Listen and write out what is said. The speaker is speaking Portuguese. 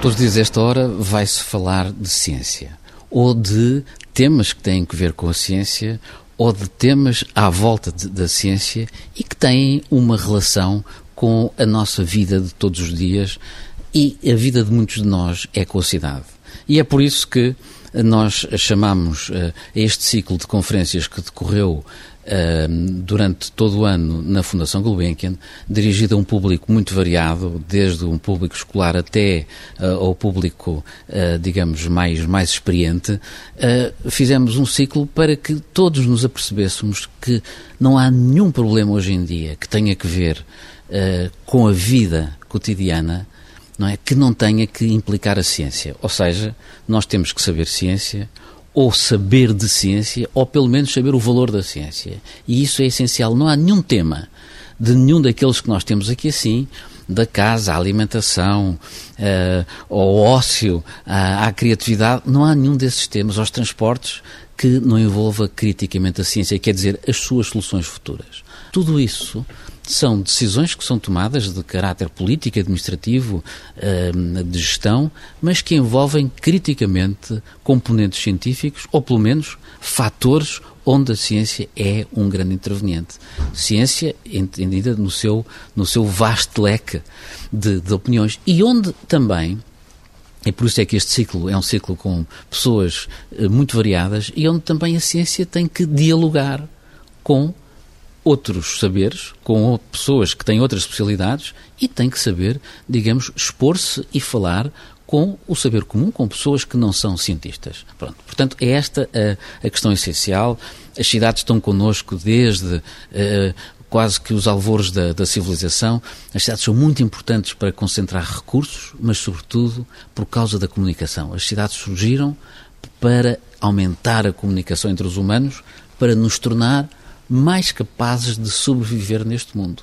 Todos os dias, esta hora, vai-se falar de ciência ou de temas que têm que ver com a ciência ou de temas à volta de, da ciência e que têm uma relação com a nossa vida de todos os dias e a vida de muitos de nós é com a cidade. E é por isso que nós chamamos uh, este ciclo de conferências que decorreu durante todo o ano na Fundação Gulbenkian, dirigida a um público muito variado, desde um público escolar até uh, ao público, uh, digamos, mais, mais experiente, uh, fizemos um ciclo para que todos nos apercebêssemos que não há nenhum problema hoje em dia que tenha que ver com a vida cotidiana não é, que não tenha que implicar a ciência. Ou seja, nós temos que saber ciência, ou saber de ciência, ou pelo menos saber o valor da ciência. E isso é essencial. Não há nenhum tema de nenhum daqueles que nós temos aqui assim, da casa, à alimentação, uh, ao ócio, uh, à criatividade, não há nenhum desses temas, aos transportes, que não envolva criticamente a ciência, quer dizer, as suas soluções futuras. Tudo isso são decisões que são tomadas de caráter político, administrativo, eh, de gestão, mas que envolvem criticamente componentes científicos, ou pelo menos fatores onde a ciência é um grande interveniente. Ciência entendida no seu, no seu vasto leque de, de opiniões e onde também e por isso é que este ciclo é um ciclo com pessoas eh, muito variadas e onde também a ciência tem que dialogar com outros saberes, com pessoas que têm outras especialidades e tem que saber, digamos, expor-se e falar com o saber comum, com pessoas que não são cientistas. Pronto. Portanto, é esta a, a questão essencial. As cidades estão connosco desde uh, quase que os alvores da, da, civilização. As cidades são muito importantes para concentrar recursos, mas, sobretudo, por causa da comunicação. As cidades surgiram para aumentar a comunicação entre os humanos, para nos tornar mais capazes de sobreviver neste mundo.